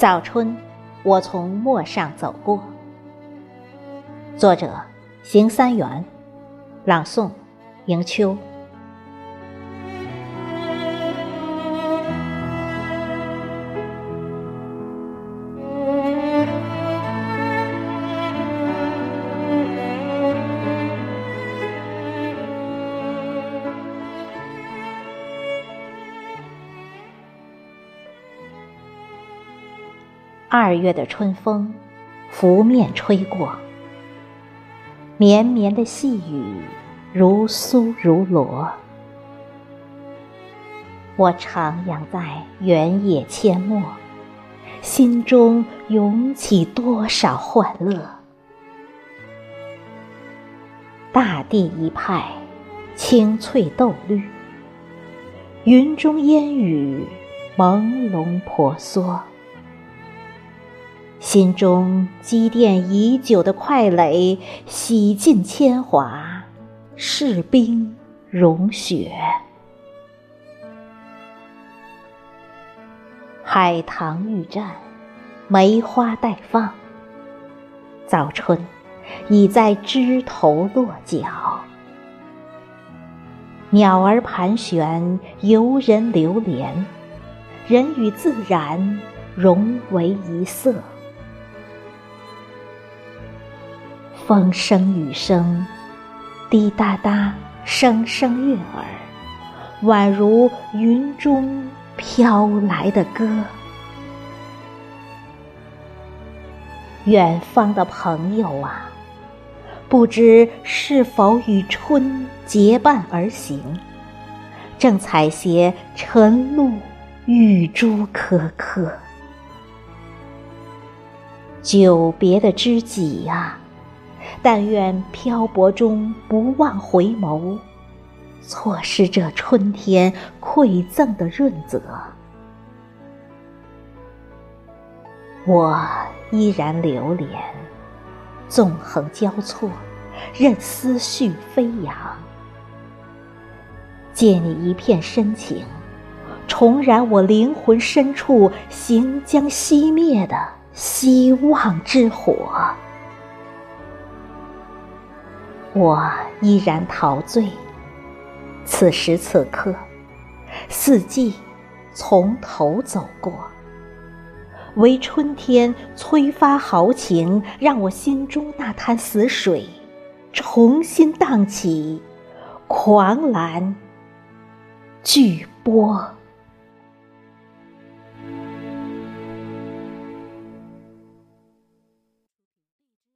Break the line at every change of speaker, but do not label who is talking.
早春，我从陌上走过。作者：邢三元，朗诵：迎秋。二月的春风，拂面吹过，绵绵的细雨如酥如罗。我徜徉在原野阡陌，心中涌起多少欢乐。大地一派青翠豆绿，云中烟雨朦胧婆娑。心中积淀已久的快垒，洗尽铅华，释冰融雪。海棠欲绽，梅花待放。早春已在枝头落脚，鸟儿盘旋，游人流连，人与自然融为一色。风声雨声，滴答答，声声悦耳，宛如云中飘来的歌。远方的朋友啊，不知是否与春结伴而行，正采撷晨露玉珠颗颗。久别的知己呀！但愿漂泊中不忘回眸，错失这春天馈赠的润泽。我依然流连，纵横交错，任思绪飞扬。借你一片深情，重燃我灵魂深处行将熄灭的希望之火。我依然陶醉，此时此刻，四季从头走过，唯春天催发豪情，让我心中那滩死水重新荡起，狂澜巨波。